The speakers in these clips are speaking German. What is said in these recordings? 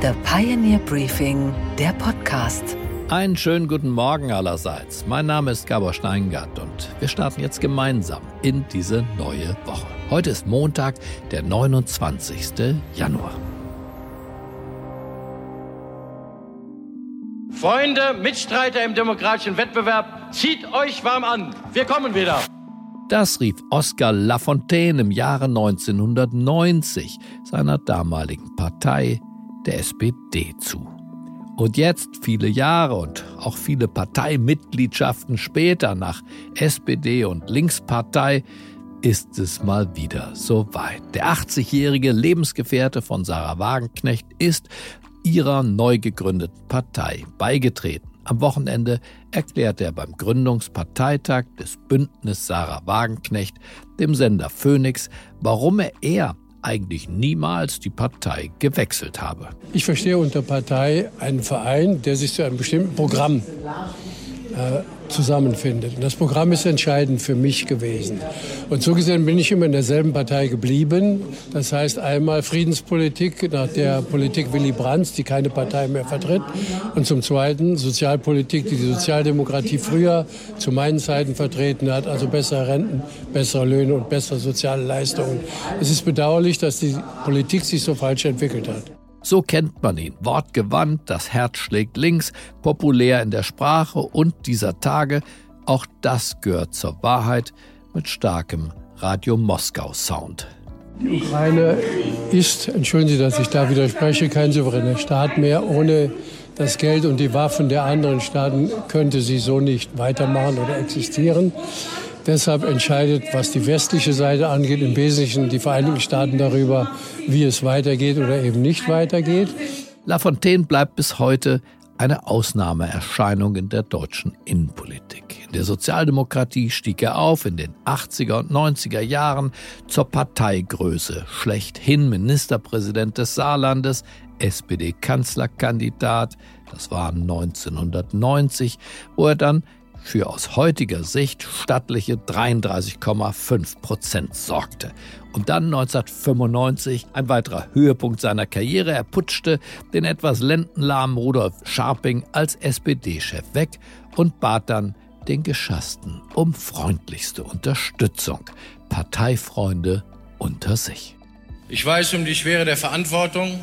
The Pioneer Briefing, der Podcast. Einen schönen guten Morgen allerseits. Mein Name ist Gabor Steingart und wir starten jetzt gemeinsam in diese neue Woche. Heute ist Montag, der 29. Januar. Freunde, Mitstreiter im demokratischen Wettbewerb, zieht euch warm an. Wir kommen wieder. Das rief Oscar Lafontaine im Jahre 1990 seiner damaligen Partei, der SPD, zu. Und jetzt, viele Jahre und auch viele Parteimitgliedschaften später nach SPD und Linkspartei, ist es mal wieder soweit. Der 80-jährige Lebensgefährte von Sarah Wagenknecht ist ihrer neu gegründeten Partei beigetreten. Am Wochenende erklärte er beim Gründungsparteitag des Bündnis Sarah Wagenknecht dem Sender Phoenix, warum er, er eigentlich niemals die Partei gewechselt habe. Ich verstehe unter Partei einen Verein, der sich zu einem bestimmten Programm äh, zusammenfindet. Und das Programm ist entscheidend für mich gewesen. Und so gesehen bin ich immer in derselben Partei geblieben. Das heißt einmal Friedenspolitik nach der Politik Willy Brandt, die keine Partei mehr vertritt. Und zum Zweiten Sozialpolitik, die die Sozialdemokratie früher zu meinen Zeiten vertreten hat. Also bessere Renten, bessere Löhne und bessere soziale Leistungen. Es ist bedauerlich, dass die Politik sich so falsch entwickelt hat. So kennt man ihn. Wortgewandt, das Herz schlägt links, populär in der Sprache und dieser Tage. Auch das gehört zur Wahrheit mit starkem Radio Moskau Sound. Die Ukraine ist, entschuldigen Sie, dass ich da widerspreche, kein souveräner Staat mehr. Ohne das Geld und die Waffen der anderen Staaten könnte sie so nicht weitermachen oder existieren. Deshalb entscheidet, was die westliche Seite angeht, im Wesentlichen die Vereinigten Staaten darüber, wie es weitergeht oder eben nicht weitergeht. Lafontaine bleibt bis heute eine Ausnahmeerscheinung in der deutschen Innenpolitik. In der Sozialdemokratie stieg er auf in den 80er und 90er Jahren zur Parteigröße, schlechthin Ministerpräsident des Saarlandes, SPD-Kanzlerkandidat, das war 1990, wo er dann für aus heutiger Sicht stattliche 33,5 Prozent sorgte. Und dann 1995 ein weiterer Höhepunkt seiner Karriere. Er putschte den etwas lendenlahmen Rudolf Scharping als SPD-Chef weg und bat dann den Geschassten um freundlichste Unterstützung. Parteifreunde unter sich. Ich weiß um die Schwere der Verantwortung.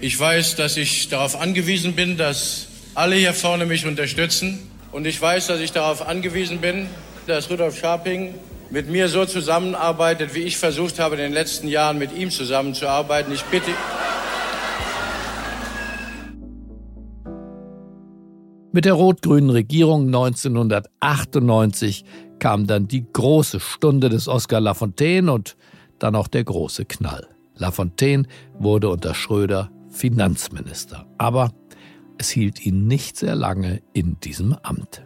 Ich weiß, dass ich darauf angewiesen bin, dass alle hier vorne mich unterstützen. Und ich weiß, dass ich darauf angewiesen bin, dass Rudolf Scharping mit mir so zusammenarbeitet, wie ich versucht habe, in den letzten Jahren mit ihm zusammenzuarbeiten. Ich bitte. Mit der rot-grünen Regierung 1998 kam dann die große Stunde des Oscar Lafontaine und dann auch der große Knall. Lafontaine wurde unter Schröder Finanzminister. Aber es hielt ihn nicht sehr lange in diesem Amt.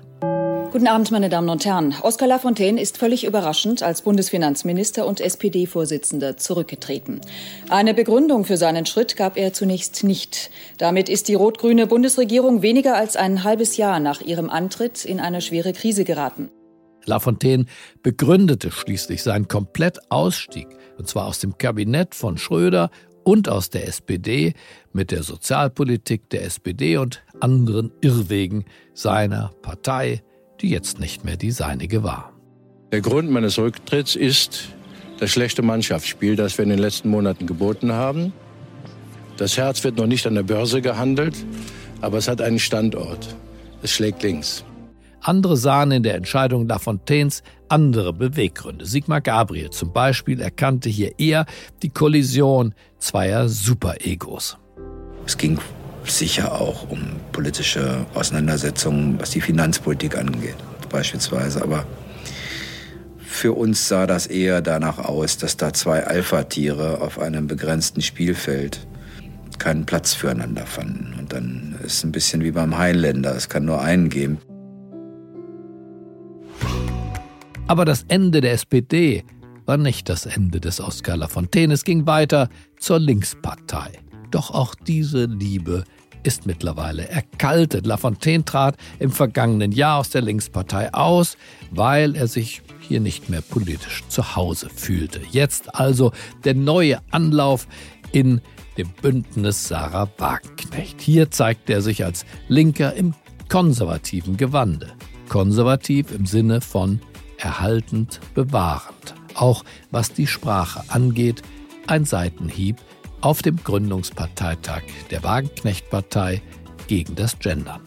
Guten Abend, meine Damen und Herren. Oskar Lafontaine ist völlig überraschend als Bundesfinanzminister und SPD-Vorsitzender zurückgetreten. Eine Begründung für seinen Schritt gab er zunächst nicht. Damit ist die rot-grüne Bundesregierung weniger als ein halbes Jahr nach ihrem Antritt in eine schwere Krise geraten. Lafontaine begründete schließlich seinen Komplettausstieg, und zwar aus dem Kabinett von Schröder und aus der SPD mit der Sozialpolitik der SPD und anderen Irrwegen seiner Partei, die jetzt nicht mehr die seinige war. Der Grund meines Rücktritts ist das schlechte Mannschaftsspiel, das wir in den letzten Monaten geboten haben. Das Herz wird noch nicht an der Börse gehandelt, aber es hat einen Standort. Es schlägt links. Andere sahen in der Entscheidung Lafontaines andere Beweggründe. Sigmar Gabriel zum Beispiel erkannte hier eher die Kollision zweier Superegos. Es ging sicher auch um politische Auseinandersetzungen, was die Finanzpolitik angeht, beispielsweise. Aber für uns sah das eher danach aus, dass da zwei Alpha-Tiere auf einem begrenzten Spielfeld keinen Platz füreinander fanden. Und dann ist es ein bisschen wie beim Heinländer. Es kann nur einen geben. Aber das Ende der SPD war nicht das Ende des Oskar Lafontaine. Es ging weiter zur Linkspartei. Doch auch diese Liebe ist mittlerweile erkaltet. Lafontaine trat im vergangenen Jahr aus der Linkspartei aus, weil er sich hier nicht mehr politisch zu Hause fühlte. Jetzt also der neue Anlauf in dem Bündnis Sarah Wagenknecht. Hier zeigt er sich als Linker im konservativen Gewande. Konservativ im Sinne von erhaltend, bewahrend. Auch was die Sprache angeht, ein Seitenhieb auf dem Gründungsparteitag der Wagenknecht-Partei gegen das Gendern.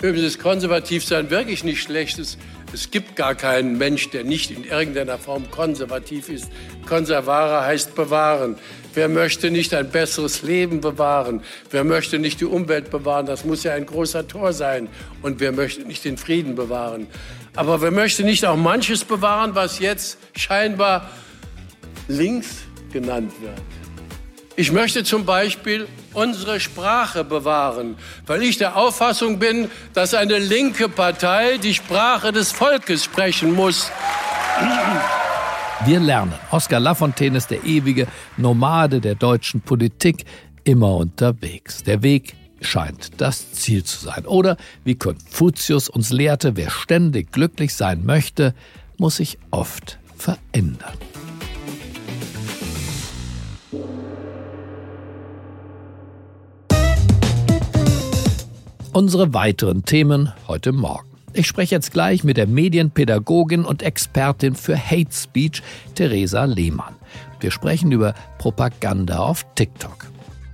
Übrigens ist Konservativsein wirklich nicht schlecht. Es, es gibt gar keinen Mensch, der nicht in irgendeiner Form konservativ ist. Konservare heißt bewahren. Wer möchte nicht ein besseres Leben bewahren? Wer möchte nicht die Umwelt bewahren? Das muss ja ein großer Tor sein. Und wer möchte nicht den Frieden bewahren? Aber wer möchte nicht auch manches bewahren, was jetzt scheinbar links genannt wird? Ich möchte zum Beispiel unsere Sprache bewahren, weil ich der Auffassung bin, dass eine linke Partei die Sprache des Volkes sprechen muss. Wir lernen. Oskar Lafontaine ist der ewige Nomade der deutschen Politik, immer unterwegs. Der Weg scheint das Ziel zu sein. Oder wie Konfuzius uns lehrte, wer ständig glücklich sein möchte, muss sich oft verändern. Unsere weiteren Themen heute Morgen. Ich spreche jetzt gleich mit der Medienpädagogin und Expertin für Hate Speech, Theresa Lehmann. Wir sprechen über Propaganda auf TikTok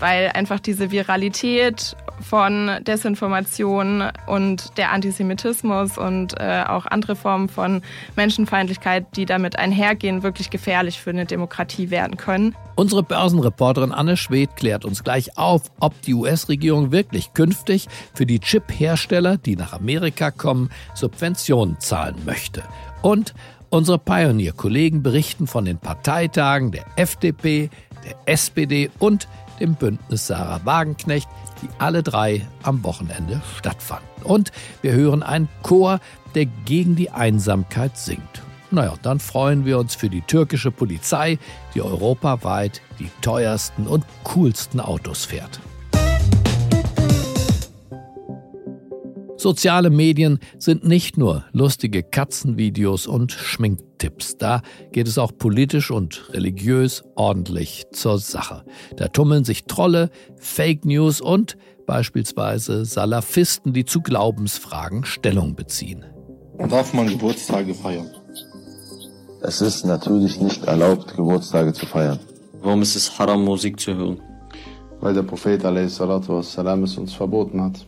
weil einfach diese Viralität von Desinformation und der Antisemitismus und äh, auch andere Formen von Menschenfeindlichkeit, die damit einhergehen, wirklich gefährlich für eine Demokratie werden können. Unsere Börsenreporterin Anne Schwedt klärt uns gleich auf, ob die US-Regierung wirklich künftig für die Chip-Hersteller, die nach Amerika kommen, Subventionen zahlen möchte. Und unsere Pioneer-Kollegen berichten von den Parteitagen der FDP, der SPD und dem Bündnis Sarah Wagenknecht, die alle drei am Wochenende stattfanden. Und wir hören einen Chor, der gegen die Einsamkeit singt. Naja, dann freuen wir uns für die türkische Polizei, die europaweit die teuersten und coolsten Autos fährt. Soziale Medien sind nicht nur lustige Katzenvideos und Schminktipps. Da geht es auch politisch und religiös ordentlich zur Sache. Da tummeln sich Trolle, Fake News und beispielsweise Salafisten, die zu Glaubensfragen Stellung beziehen. Darf man Geburtstage feiern? Es ist natürlich nicht erlaubt, Geburtstage zu feiern. Warum ist es haram, Musik zu hören? Weil der Prophet a.s. es uns verboten hat.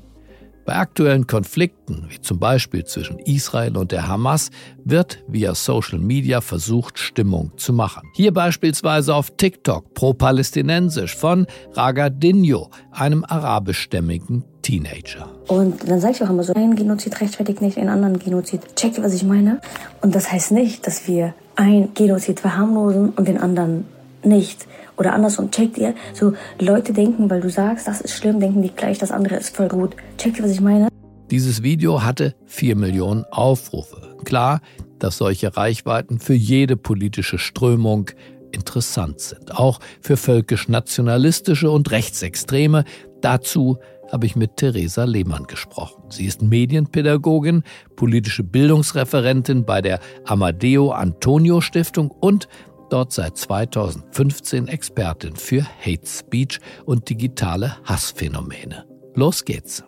Bei aktuellen Konflikten, wie zum Beispiel zwischen Israel und der Hamas, wird via Social Media versucht, Stimmung zu machen. Hier beispielsweise auf TikTok pro-palästinensisch von Ragadinho, einem arabischstämmigen Teenager. Und dann sage ich auch immer so, ein Genozid rechtfertigt nicht einen anderen Genozid. Checkt was ich meine? Und das heißt nicht, dass wir ein Genozid verharmlosen und den anderen nicht. Oder andersrum, checkt ihr, so Leute denken, weil du sagst, das ist schlimm, denken die gleich, das andere ist voll gut. Checkt ihr, was ich meine? Dieses Video hatte 4 Millionen Aufrufe. Klar, dass solche Reichweiten für jede politische Strömung interessant sind. Auch für völkisch-nationalistische und Rechtsextreme. Dazu habe ich mit Theresa Lehmann gesprochen. Sie ist Medienpädagogin, politische Bildungsreferentin bei der Amadeo Antonio Stiftung und dort seit 2015 Expertin für Hate Speech und digitale Hassphänomene. Los geht's.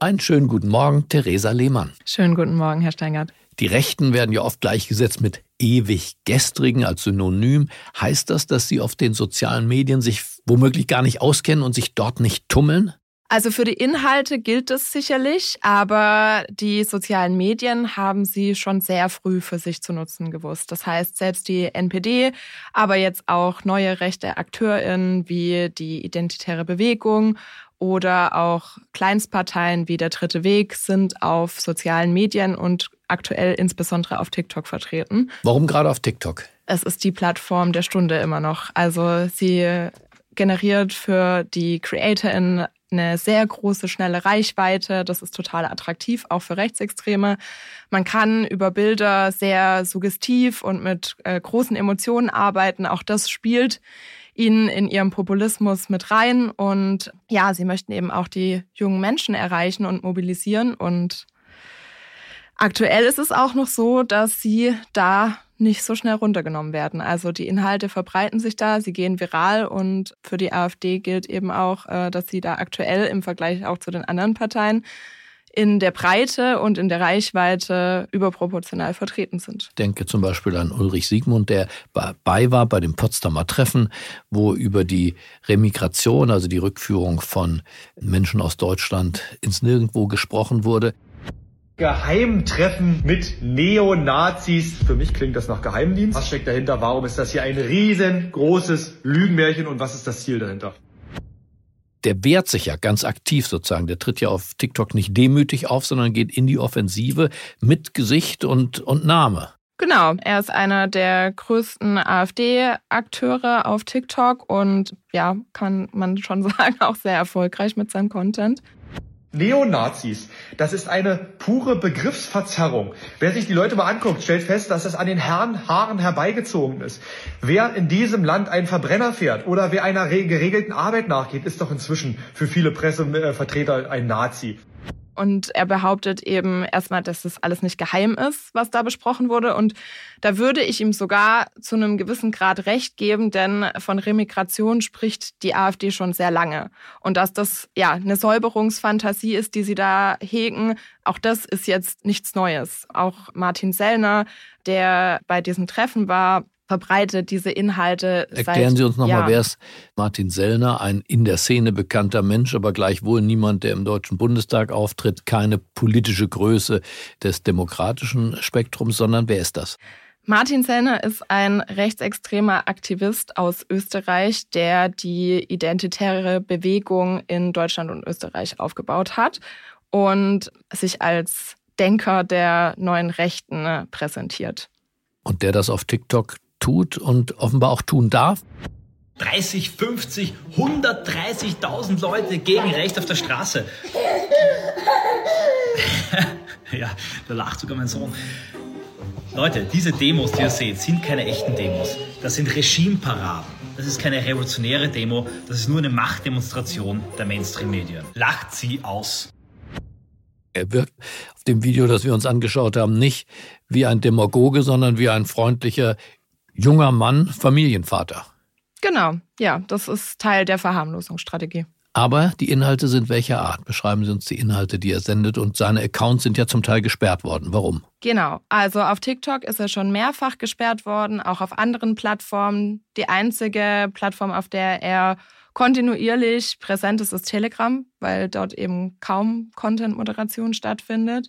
Einen schönen guten Morgen, Theresa Lehmann. Schönen guten Morgen, Herr Steingart. Die Rechten werden ja oft gleichgesetzt mit ewig gestrigen als Synonym. Heißt das, dass Sie auf den sozialen Medien sich womöglich gar nicht auskennen und sich dort nicht tummeln? Also für die Inhalte gilt es sicherlich, aber die sozialen Medien haben sie schon sehr früh für sich zu nutzen gewusst. Das heißt, selbst die NPD, aber jetzt auch neue rechte AkteurInnen wie die Identitäre Bewegung oder auch Kleinstparteien wie der Dritte Weg sind auf sozialen Medien und aktuell insbesondere auf TikTok vertreten. Warum gerade auf TikTok? Es ist die Plattform der Stunde immer noch. Also sie generiert für die CreatorInnen eine sehr große, schnelle Reichweite. Das ist total attraktiv, auch für Rechtsextreme. Man kann über Bilder sehr suggestiv und mit äh, großen Emotionen arbeiten. Auch das spielt ihnen in ihrem Populismus mit rein. Und ja, sie möchten eben auch die jungen Menschen erreichen und mobilisieren. Und aktuell ist es auch noch so, dass sie da nicht so schnell runtergenommen werden. Also die Inhalte verbreiten sich da, sie gehen viral und für die AfD gilt eben auch, äh, dass sie da aktuell im Vergleich auch zu den anderen Parteien in der Breite und in der Reichweite überproportional vertreten sind. Ich denke zum Beispiel an Ulrich Siegmund, der dabei war bei dem Potsdamer Treffen, wo über die Remigration, also die Rückführung von Menschen aus Deutschland ins Nirgendwo gesprochen wurde. Geheimtreffen mit Neonazis. Für mich klingt das nach Geheimdienst. Was steckt dahinter? Warum ist das hier ein riesengroßes Lügenmärchen und was ist das Ziel dahinter? der wehrt sich ja ganz aktiv sozusagen. Der tritt ja auf TikTok nicht demütig auf, sondern geht in die Offensive mit Gesicht und, und Name. Genau, er ist einer der größten AfD-Akteure auf TikTok und ja, kann man schon sagen, auch sehr erfolgreich mit seinem Content. Neonazis, das ist eine pure Begriffsverzerrung. Wer sich die Leute mal anguckt, stellt fest, dass es an den Herren Haaren herbeigezogen ist. Wer in diesem Land einen Verbrenner fährt oder wer einer geregelten Arbeit nachgeht, ist doch inzwischen für viele Pressevertreter ein Nazi. Und er behauptet eben erstmal, dass das alles nicht geheim ist, was da besprochen wurde. Und da würde ich ihm sogar zu einem gewissen Grad recht geben, denn von Remigration spricht die AfD schon sehr lange. Und dass das ja eine Säuberungsfantasie ist, die sie da hegen, auch das ist jetzt nichts Neues. Auch Martin Sellner, der bei diesem Treffen war, verbreitet diese Inhalte. Erklären seit, Sie uns nochmal, ja. wer ist Martin Sellner, ein in der Szene bekannter Mensch, aber gleichwohl niemand, der im Deutschen Bundestag auftritt, keine politische Größe des demokratischen Spektrums, sondern wer ist das? Martin Sellner ist ein rechtsextremer Aktivist aus Österreich, der die identitäre Bewegung in Deutschland und Österreich aufgebaut hat und sich als Denker der neuen Rechten präsentiert. Und der das auf TikTok tut und offenbar auch tun darf? 30, 50, 130.000 Leute gegen Recht auf der Straße. ja, da lacht sogar mein Sohn. Leute, diese Demos, die ihr seht, sind keine echten Demos. Das sind Regimeparaden. Das ist keine revolutionäre Demo, das ist nur eine Machtdemonstration der Mainstream-Medien. Lacht sie aus. Er wirkt auf dem Video, das wir uns angeschaut haben, nicht wie ein Demagoge, sondern wie ein freundlicher junger Mann, Familienvater. Genau, ja, das ist Teil der Verharmlosungsstrategie. Aber die Inhalte sind welcher Art? Beschreiben Sie uns die Inhalte, die er sendet. Und seine Accounts sind ja zum Teil gesperrt worden. Warum? Genau, also auf TikTok ist er schon mehrfach gesperrt worden, auch auf anderen Plattformen. Die einzige Plattform, auf der er kontinuierlich präsent ist, ist Telegram, weil dort eben kaum Content-Moderation stattfindet.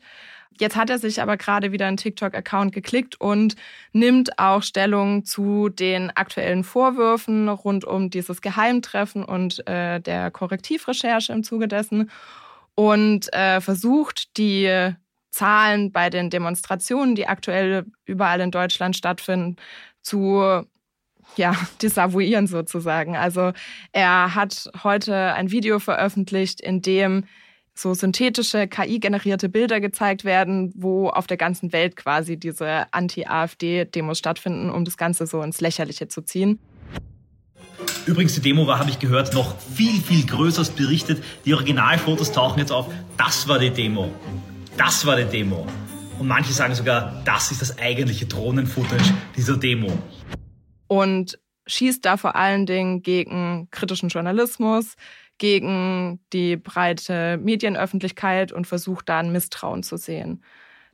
Jetzt hat er sich aber gerade wieder einen TikTok-Account geklickt und nimmt auch Stellung zu den aktuellen Vorwürfen rund um dieses Geheimtreffen und äh, der Korrektivrecherche im Zuge dessen und äh, versucht, die Zahlen bei den Demonstrationen, die aktuell überall in Deutschland stattfinden, zu ja, desavouieren sozusagen. Also er hat heute ein Video veröffentlicht, in dem so synthetische KI-generierte Bilder gezeigt werden, wo auf der ganzen Welt quasi diese Anti-AfD-Demos stattfinden, um das Ganze so ins Lächerliche zu ziehen. Übrigens, die Demo war, habe ich gehört, noch viel, viel größer als berichtet. Die Originalfotos tauchen jetzt auf. Das war die Demo. Das war die Demo. Und manche sagen sogar, das ist das eigentliche Drohnenfootage dieser Demo. Und schießt da vor allen Dingen gegen kritischen Journalismus, gegen die breite Medienöffentlichkeit und versucht da ein Misstrauen zu sehen.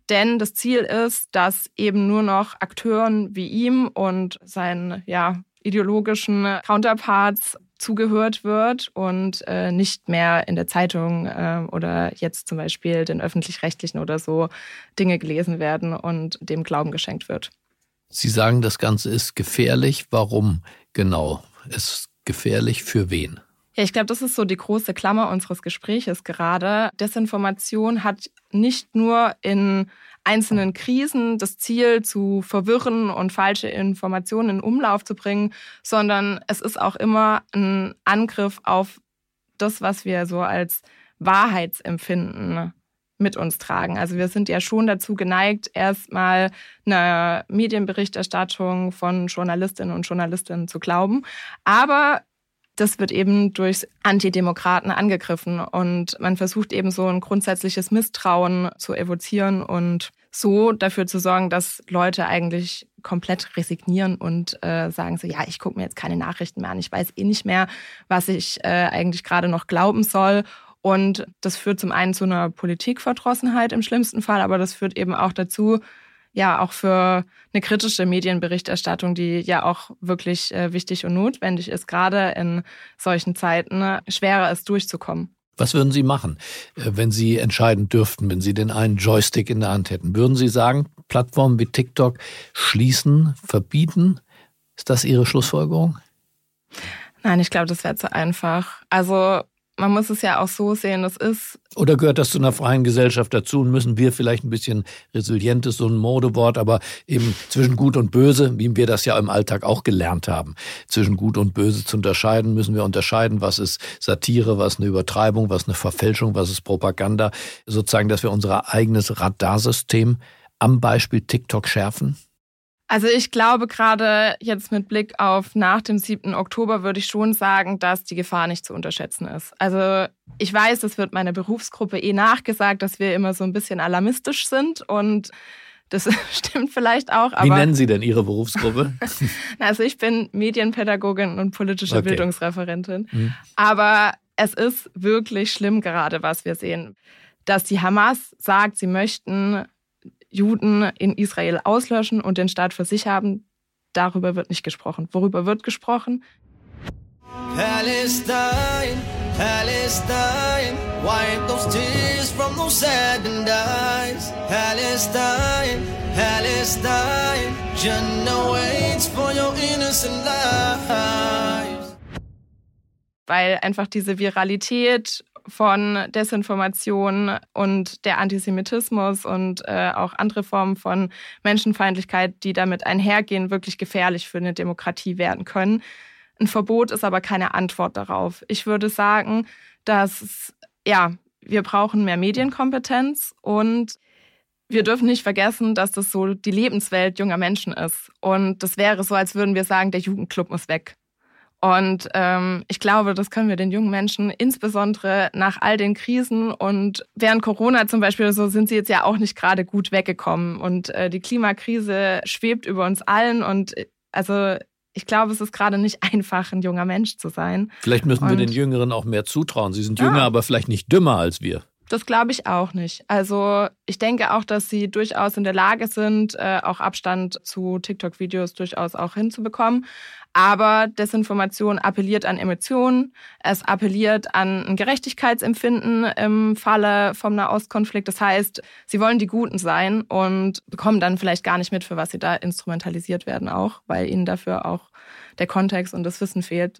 Denn das Ziel ist, dass eben nur noch Akteuren wie ihm und seinen ja, ideologischen Counterparts zugehört wird und äh, nicht mehr in der Zeitung äh, oder jetzt zum Beispiel den öffentlich-rechtlichen oder so Dinge gelesen werden und dem Glauben geschenkt wird. Sie sagen, das Ganze ist gefährlich. Warum genau? Ist gefährlich für wen? Ja, ich glaube, das ist so die große Klammer unseres Gespräches gerade. Desinformation hat nicht nur in einzelnen Krisen das Ziel, zu verwirren und falsche Informationen in Umlauf zu bringen, sondern es ist auch immer ein Angriff auf das, was wir so als Wahrheitsempfinden mit uns tragen. Also wir sind ja schon dazu geneigt, erstmal eine Medienberichterstattung von Journalistinnen und Journalisten zu glauben. Aber das wird eben durch Antidemokraten angegriffen und man versucht eben so ein grundsätzliches Misstrauen zu evozieren und so dafür zu sorgen, dass Leute eigentlich komplett resignieren und äh, sagen so, ja, ich gucke mir jetzt keine Nachrichten mehr an, ich weiß eh nicht mehr, was ich äh, eigentlich gerade noch glauben soll. Und das führt zum einen zu einer Politikverdrossenheit im schlimmsten Fall, aber das führt eben auch dazu, ja, auch für eine kritische Medienberichterstattung, die ja auch wirklich äh, wichtig und notwendig ist, gerade in solchen Zeiten, schwerer ist durchzukommen. Was würden Sie machen, äh, wenn Sie entscheiden dürften, wenn Sie den einen Joystick in der Hand hätten? Würden Sie sagen, Plattformen wie TikTok schließen, verbieten? Ist das Ihre Schlussfolgerung? Nein, ich glaube, das wäre zu einfach. Also man muss es ja auch so sehen, es ist. Oder gehört das zu einer freien Gesellschaft dazu und müssen wir vielleicht ein bisschen resilient ist so ein Modewort, aber eben zwischen Gut und Böse, wie wir das ja im Alltag auch gelernt haben, zwischen Gut und Böse zu unterscheiden, müssen wir unterscheiden, was ist Satire, was eine Übertreibung, was eine Verfälschung, was ist Propaganda, sozusagen, dass wir unser eigenes Radarsystem am Beispiel TikTok schärfen? Also ich glaube gerade jetzt mit Blick auf nach dem 7. Oktober würde ich schon sagen, dass die Gefahr nicht zu unterschätzen ist. Also ich weiß, es wird meiner Berufsgruppe eh nachgesagt, dass wir immer so ein bisschen alarmistisch sind und das stimmt vielleicht auch. Wie nennen Sie denn Ihre Berufsgruppe? also ich bin Medienpädagogin und politische okay. Bildungsreferentin. Mhm. Aber es ist wirklich schlimm gerade, was wir sehen. Dass die Hamas sagt, sie möchten Juden in Israel auslöschen und den Staat für sich haben, darüber wird nicht gesprochen. Worüber wird gesprochen? Palestine, Palestine, wipe those tears from those saddened eyes. Palestine, Palestine, Jannah waits for your innocent lives. Weil einfach diese Viralität von Desinformation und der Antisemitismus und äh, auch andere Formen von Menschenfeindlichkeit, die damit einhergehen, wirklich gefährlich für eine Demokratie werden können. Ein Verbot ist aber keine Antwort darauf. Ich würde sagen, dass ja, wir brauchen mehr Medienkompetenz und wir dürfen nicht vergessen, dass das so die Lebenswelt junger Menschen ist. Und das wäre so, als würden wir sagen, der Jugendclub muss weg. Und ähm, ich glaube, das können wir den jungen Menschen, insbesondere nach all den Krisen und während Corona zum Beispiel, so sind sie jetzt ja auch nicht gerade gut weggekommen. Und äh, die Klimakrise schwebt über uns allen. Und äh, also ich glaube, es ist gerade nicht einfach, ein junger Mensch zu sein. Vielleicht müssen und, wir den Jüngeren auch mehr zutrauen. Sie sind jünger, ja. aber vielleicht nicht dümmer als wir. Das glaube ich auch nicht. Also ich denke auch, dass sie durchaus in der Lage sind, äh, auch Abstand zu TikTok-Videos durchaus auch hinzubekommen. Aber Desinformation appelliert an Emotionen, es appelliert an ein Gerechtigkeitsempfinden im Falle vom Nahostkonflikt. Das heißt, sie wollen die Guten sein und bekommen dann vielleicht gar nicht mit, für was sie da instrumentalisiert werden, auch, weil ihnen dafür auch der Kontext und das Wissen fehlt.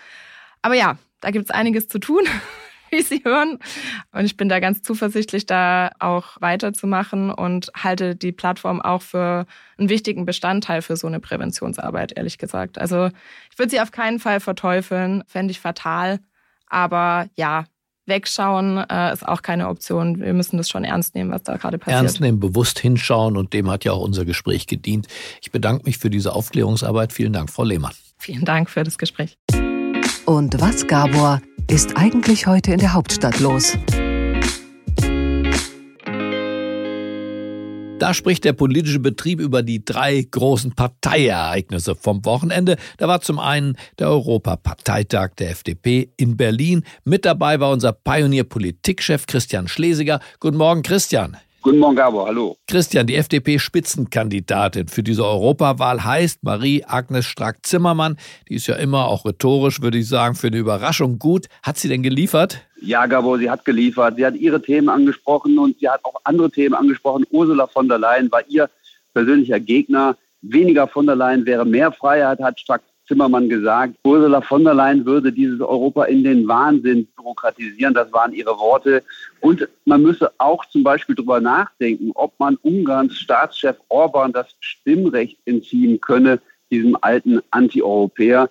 Aber ja, da gibt es einiges zu tun. wie Sie hören. Und ich bin da ganz zuversichtlich, da auch weiterzumachen und halte die Plattform auch für einen wichtigen Bestandteil für so eine Präventionsarbeit, ehrlich gesagt. Also ich würde sie auf keinen Fall verteufeln, fände ich fatal. Aber ja, wegschauen äh, ist auch keine Option. Wir müssen das schon ernst nehmen, was da gerade passiert. Ernst nehmen, bewusst hinschauen und dem hat ja auch unser Gespräch gedient. Ich bedanke mich für diese Aufklärungsarbeit. Vielen Dank, Frau Lehmann. Vielen Dank für das Gespräch. Und was, Gabor, ist eigentlich heute in der Hauptstadt los? Da spricht der politische Betrieb über die drei großen Parteiereignisse vom Wochenende. Da war zum einen der Europaparteitag der FDP in Berlin. Mit dabei war unser Pionier-Politikchef Christian Schlesiger. Guten Morgen, Christian. Guten Morgen, Gabor. Hallo. Christian, die FDP-Spitzenkandidatin für diese Europawahl heißt Marie-Agnes Strack-Zimmermann. Die ist ja immer auch rhetorisch, würde ich sagen, für eine Überraschung gut. Hat sie denn geliefert? Ja, Gabor, sie hat geliefert. Sie hat ihre Themen angesprochen und sie hat auch andere Themen angesprochen. Ursula von der Leyen war ihr persönlicher Gegner. Weniger von der Leyen wäre mehr Freiheit, hat Strack Zimmermann gesagt, Ursula von der Leyen würde dieses Europa in den Wahnsinn bürokratisieren. Das waren ihre Worte. Und man müsse auch zum Beispiel darüber nachdenken, ob man Ungarns Staatschef Orban das Stimmrecht entziehen könne, diesem alten Anti-Europäer.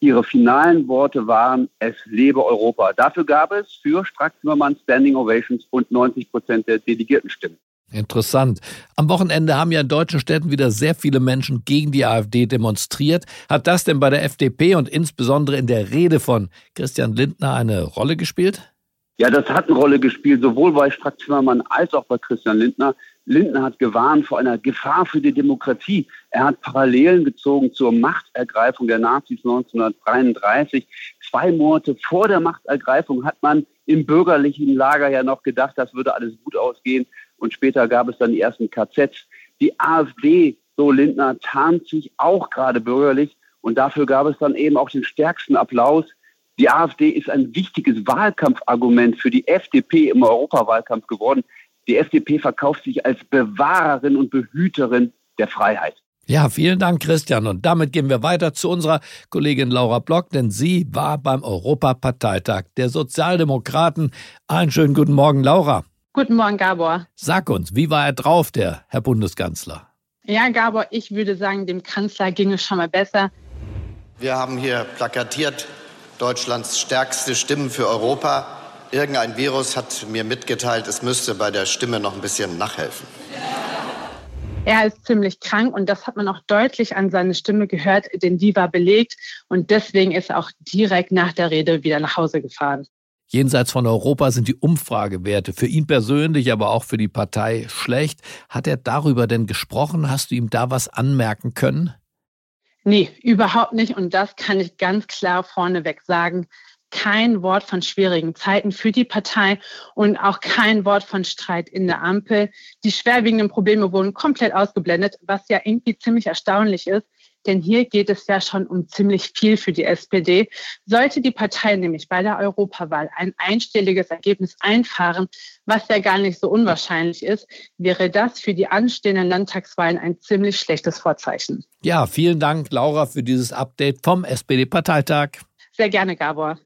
Ihre finalen Worte waren, es lebe Europa. Dafür gab es für Strack-Zimmermann Standing Ovations und 90 Prozent der Delegiertenstimmen. Interessant. Am Wochenende haben ja in deutschen Städten wieder sehr viele Menschen gegen die AfD demonstriert. Hat das denn bei der FDP und insbesondere in der Rede von Christian Lindner eine Rolle gespielt? Ja, das hat eine Rolle gespielt, sowohl bei Strack Zimmermann als auch bei Christian Lindner. Lindner hat gewarnt vor einer Gefahr für die Demokratie. Er hat Parallelen gezogen zur Machtergreifung der Nazis 1933. Zwei Monate vor der Machtergreifung hat man im bürgerlichen Lager ja noch gedacht, das würde alles gut ausgehen. Und später gab es dann die ersten KZs. Die AfD, so Lindner, tarnt sich auch gerade bürgerlich. Und dafür gab es dann eben auch den stärksten Applaus. Die AfD ist ein wichtiges Wahlkampfargument für die FDP im Europawahlkampf geworden. Die FDP verkauft sich als Bewahrerin und Behüterin der Freiheit. Ja, vielen Dank, Christian. Und damit gehen wir weiter zu unserer Kollegin Laura Block, denn sie war beim Europaparteitag der Sozialdemokraten. Einen schönen guten Morgen, Laura. Guten Morgen, Gabor. Sag uns, wie war er drauf, der Herr Bundeskanzler? Ja, Gabor, ich würde sagen, dem Kanzler ging es schon mal besser. Wir haben hier plakatiert Deutschlands stärkste Stimmen für Europa. Irgendein Virus hat mir mitgeteilt, es müsste bei der Stimme noch ein bisschen nachhelfen. Er ist ziemlich krank und das hat man auch deutlich an seiner Stimme gehört, denn die war belegt und deswegen ist er auch direkt nach der Rede wieder nach Hause gefahren. Jenseits von Europa sind die Umfragewerte für ihn persönlich, aber auch für die Partei schlecht. Hat er darüber denn gesprochen? Hast du ihm da was anmerken können? Nee, überhaupt nicht. Und das kann ich ganz klar vorneweg sagen kein Wort von schwierigen Zeiten für die Partei und auch kein Wort von Streit in der Ampel. Die schwerwiegenden Probleme wurden komplett ausgeblendet, was ja irgendwie ziemlich erstaunlich ist. Denn hier geht es ja schon um ziemlich viel für die SPD. Sollte die Partei nämlich bei der Europawahl ein einstelliges Ergebnis einfahren, was ja gar nicht so unwahrscheinlich ist, wäre das für die anstehenden Landtagswahlen ein ziemlich schlechtes Vorzeichen. Ja, vielen Dank, Laura, für dieses Update vom SPD-Parteitag. Sehr gerne, Gabor.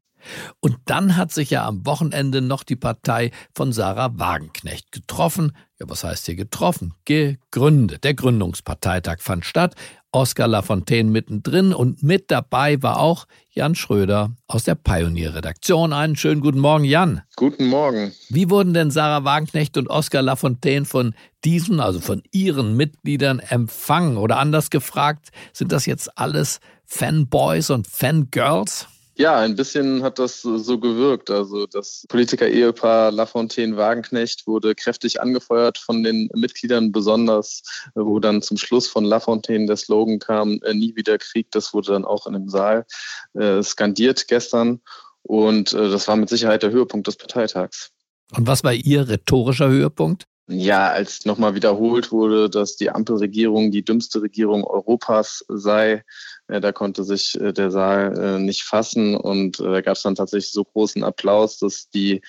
Und dann hat sich ja am Wochenende noch die Partei von Sarah Wagenknecht getroffen. Ja, was heißt hier getroffen? Gegründet. Der Gründungsparteitag fand statt. Oskar Lafontaine mittendrin und mit dabei war auch Jan Schröder aus der Pionier-Redaktion. Einen schönen guten Morgen, Jan. Guten Morgen. Wie wurden denn Sarah Wagenknecht und Oskar Lafontaine von diesen, also von ihren Mitgliedern empfangen? Oder anders gefragt, sind das jetzt alles Fanboys und Fangirls? Ja, ein bisschen hat das so gewirkt. Also das Politiker-Ehepaar Lafontaine-Wagenknecht wurde kräftig angefeuert von den Mitgliedern, besonders wo dann zum Schluss von Lafontaine der Slogan kam, äh, nie wieder Krieg. Das wurde dann auch in dem Saal äh, skandiert gestern. Und äh, das war mit Sicherheit der Höhepunkt des Parteitags. Und was war Ihr rhetorischer Höhepunkt? Ja, als nochmal wiederholt wurde, dass die Ampelregierung die dümmste Regierung Europas sei, da konnte sich äh, der Saal äh, nicht fassen und äh, da gab es dann tatsächlich so großen Applaus, dass die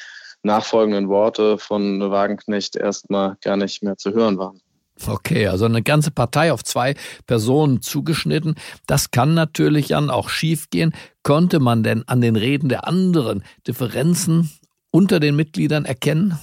nachfolgenden Worte von Wagenknecht erstmal gar nicht mehr zu hören waren. Okay, also eine ganze Partei auf zwei Personen zugeschnitten. Das kann natürlich dann auch schiefgehen. Konnte man denn an den Reden der anderen Differenzen unter den Mitgliedern erkennen?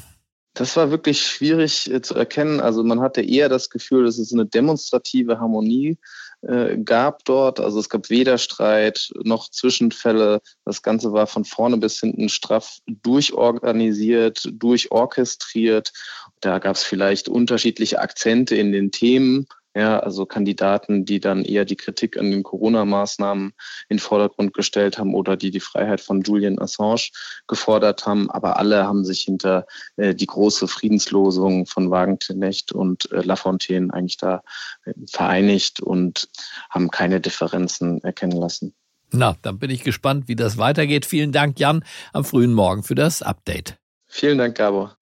Das war wirklich schwierig zu erkennen. Also man hatte eher das Gefühl, dass es eine demonstrative Harmonie äh, gab dort. Also es gab weder Streit noch Zwischenfälle. Das Ganze war von vorne bis hinten straff durchorganisiert, durchorchestriert. Da gab es vielleicht unterschiedliche Akzente in den Themen. Ja, also Kandidaten, die dann eher die Kritik an den Corona-Maßnahmen in den Vordergrund gestellt haben oder die die Freiheit von Julian Assange gefordert haben. Aber alle haben sich hinter äh, die große Friedenslosung von Wagenknecht und äh, Lafontaine eigentlich da äh, vereinigt und haben keine Differenzen erkennen lassen. Na, dann bin ich gespannt, wie das weitergeht. Vielen Dank, Jan, am frühen Morgen für das Update. Vielen Dank, Gabor.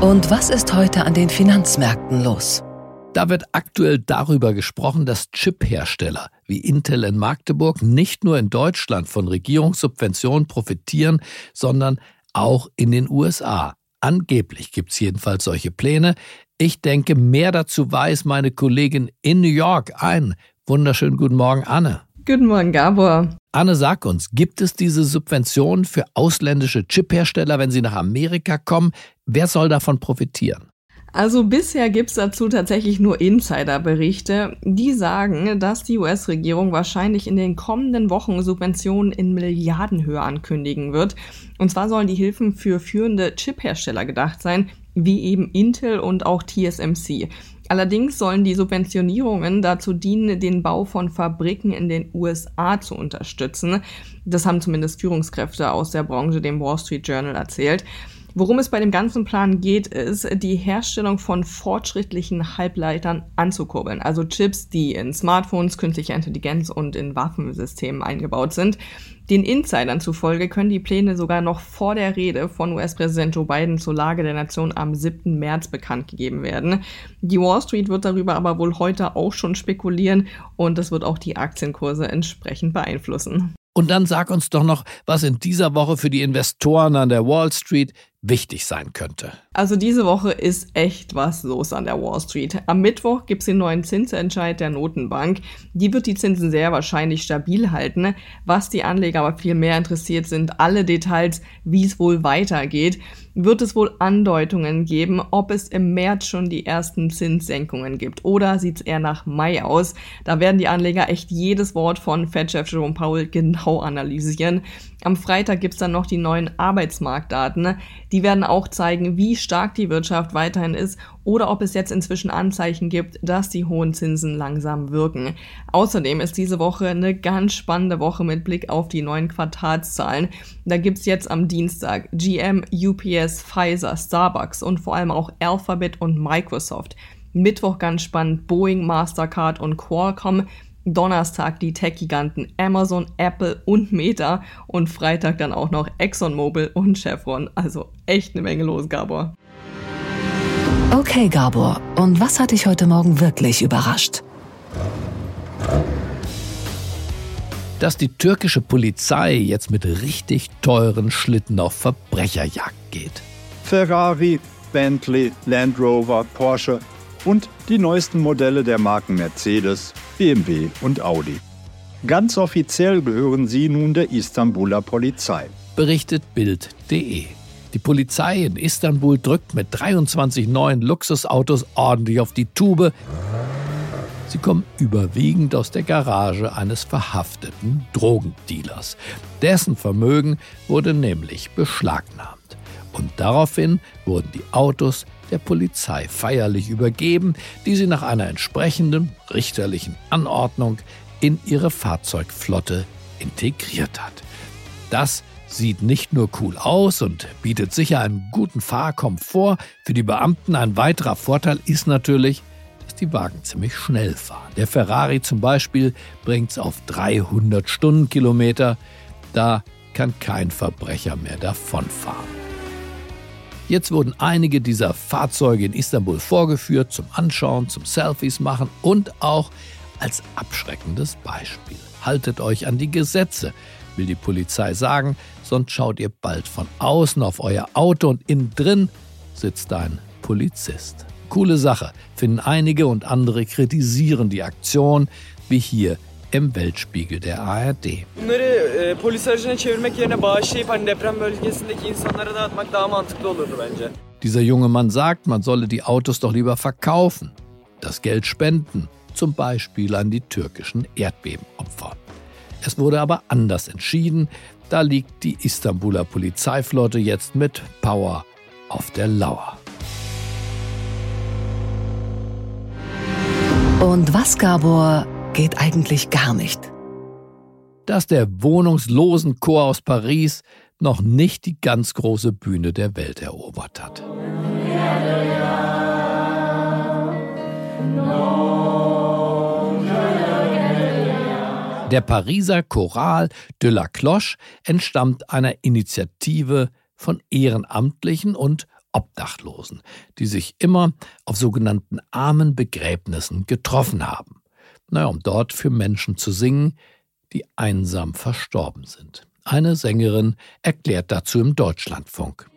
Und was ist heute an den Finanzmärkten los? Da wird aktuell darüber gesprochen, dass Chip-Hersteller wie Intel in Magdeburg nicht nur in Deutschland von Regierungssubventionen profitieren, sondern auch in den USA. Angeblich gibt es jedenfalls solche Pläne. Ich denke, mehr dazu weiß meine Kollegin in New York. Ein wunderschönen guten Morgen, Anne. Guten Morgen, Gabor. Anne, sag uns, gibt es diese Subventionen für ausländische Chip-Hersteller, wenn sie nach Amerika kommen? Wer soll davon profitieren? Also bisher gibt's dazu tatsächlich nur Insiderberichte, die sagen, dass die US-Regierung wahrscheinlich in den kommenden Wochen Subventionen in Milliardenhöhe ankündigen wird. Und zwar sollen die Hilfen für führende Chip-Hersteller gedacht sein, wie eben Intel und auch TSMC. Allerdings sollen die Subventionierungen dazu dienen, den Bau von Fabriken in den USA zu unterstützen. Das haben zumindest Führungskräfte aus der Branche dem Wall Street Journal erzählt. Worum es bei dem ganzen Plan geht, ist, die Herstellung von fortschrittlichen Halbleitern anzukurbeln. Also Chips, die in Smartphones, künstlicher Intelligenz und in Waffensystemen eingebaut sind. Den Insidern zufolge können die Pläne sogar noch vor der Rede von US-Präsident Joe Biden zur Lage der Nation am 7. März bekannt gegeben werden. Die Wall Street wird darüber aber wohl heute auch schon spekulieren und das wird auch die Aktienkurse entsprechend beeinflussen. Und dann sag uns doch noch, was in dieser Woche für die Investoren an der Wall Street wichtig sein könnte. Also diese Woche ist echt was los an der Wall Street. Am Mittwoch gibt es den neuen Zinsentscheid der Notenbank. Die wird die Zinsen sehr wahrscheinlich stabil halten. Was die Anleger aber viel mehr interessiert, sind alle Details, wie es wohl weitergeht. Wird es wohl Andeutungen geben, ob es im März schon die ersten Zinssenkungen gibt? Oder sieht es eher nach Mai aus? Da werden die Anleger echt jedes Wort von Fed-Chef Jerome Powell genau analysieren. Am Freitag gibt es dann noch die neuen Arbeitsmarktdaten. Die werden auch zeigen, wie stark die Wirtschaft weiterhin ist oder ob es jetzt inzwischen Anzeichen gibt, dass die hohen Zinsen langsam wirken. Außerdem ist diese Woche eine ganz spannende Woche mit Blick auf die neuen Quartalszahlen. Da gibt es jetzt am Dienstag GM, UPS, Pfizer, Starbucks und vor allem auch Alphabet und Microsoft. Mittwoch ganz spannend Boeing, Mastercard und Qualcomm. Donnerstag die Tech-Giganten Amazon, Apple und Meta und Freitag dann auch noch ExxonMobil und Chevron. Also echt eine Menge los, Gabor. Okay, Gabor, und was hat dich heute Morgen wirklich überrascht? Dass die türkische Polizei jetzt mit richtig teuren Schlitten auf Verbrecherjagd geht. Ferrari, Bentley, Land Rover, Porsche und die neuesten Modelle der Marken Mercedes, BMW und Audi. Ganz offiziell gehören sie nun der Istanbuler Polizei. Berichtet Bild.de. Die Polizei in Istanbul drückt mit 23 neuen Luxusautos ordentlich auf die Tube. Sie kommen überwiegend aus der Garage eines verhafteten Drogendealers. Dessen Vermögen wurde nämlich beschlagnahmt. Und daraufhin wurden die Autos der Polizei feierlich übergeben, die sie nach einer entsprechenden richterlichen Anordnung in ihre Fahrzeugflotte integriert hat. Das sieht nicht nur cool aus und bietet sicher einen guten Fahrkomfort. Für die Beamten ein weiterer Vorteil ist natürlich, dass die Wagen ziemlich schnell fahren. Der Ferrari zum Beispiel bringt es auf 300 Stundenkilometer. Da kann kein Verbrecher mehr davonfahren. Jetzt wurden einige dieser Fahrzeuge in Istanbul vorgeführt zum Anschauen, zum Selfies machen und auch als abschreckendes Beispiel. Haltet euch an die Gesetze, will die Polizei sagen, sonst schaut ihr bald von außen auf euer Auto und innen drin sitzt ein Polizist. Coole Sache, finden einige und andere kritisieren die Aktion, wie hier im Weltspiegel der ARD. Bunları e, polis aracına çevirmek yerine bağışlayıp hani deprem bölgesindeki insanlara dağıtmak daha mantıklı olurdu bence. Dieser junge Mann sagt, man solle die Autos doch lieber verkaufen, das Geld spenden, zum Beispiel an die türkischen Erdbebenopfer. Es wurde aber anders entschieden, da liegt die Istanbuler Polizeiflotte jetzt mit Power auf der Lauer. Und was, Gabor, geht eigentlich gar nicht? Dass der Wohnungslosenchor aus Paris noch nicht die ganz große Bühne der Welt erobert hat. Der Pariser Choral de la Cloche entstammt einer Initiative von Ehrenamtlichen und Obdachlosen, die sich immer auf sogenannten armen Begräbnissen getroffen haben. Naja, um dort für Menschen zu singen, die einsam verstorben sind. Eine Sängerin erklärt dazu im Deutschlandfunk.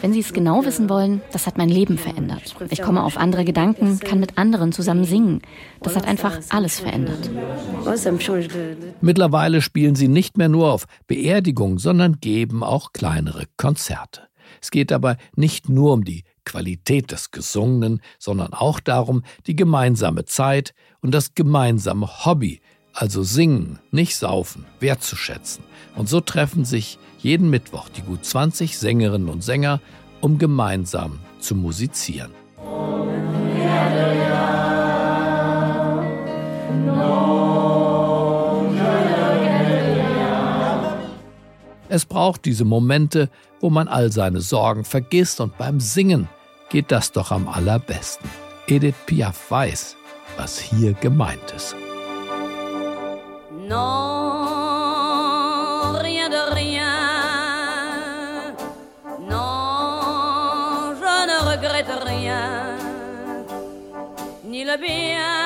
Wenn Sie es genau wissen wollen, das hat mein Leben verändert. Ich komme auf andere Gedanken, kann mit anderen zusammen singen. Das hat einfach alles verändert. Mittlerweile spielen sie nicht mehr nur auf Beerdigungen, sondern geben auch kleinere Konzerte. Es geht dabei nicht nur um die Qualität des Gesungenen, sondern auch darum, die gemeinsame Zeit und das gemeinsame Hobby, also Singen, nicht Saufen, wertzuschätzen. Und so treffen sich jeden Mittwoch die gut 20 Sängerinnen und Sänger, um gemeinsam zu musizieren. Es braucht diese Momente, wo man all seine Sorgen vergisst und beim Singen geht das doch am allerbesten. Edith Piaf weiß, was hier gemeint ist. Non, rien de rien. Non, je ne regrette rien. Ni le bien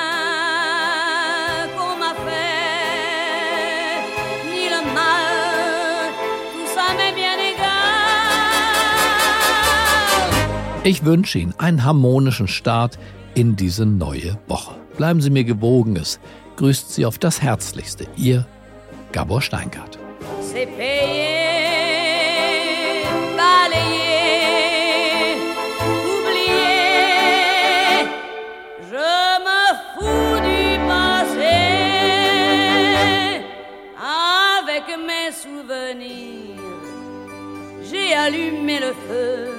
Ich wünsche Ihnen einen harmonischen Start in diese neue Woche. Bleiben Sie mir gewogen. Es grüßt Sie auf das Herzlichste. Ihr Gabor Steingart. C'est le feu,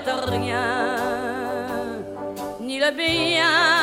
Regrette rien, ni le bien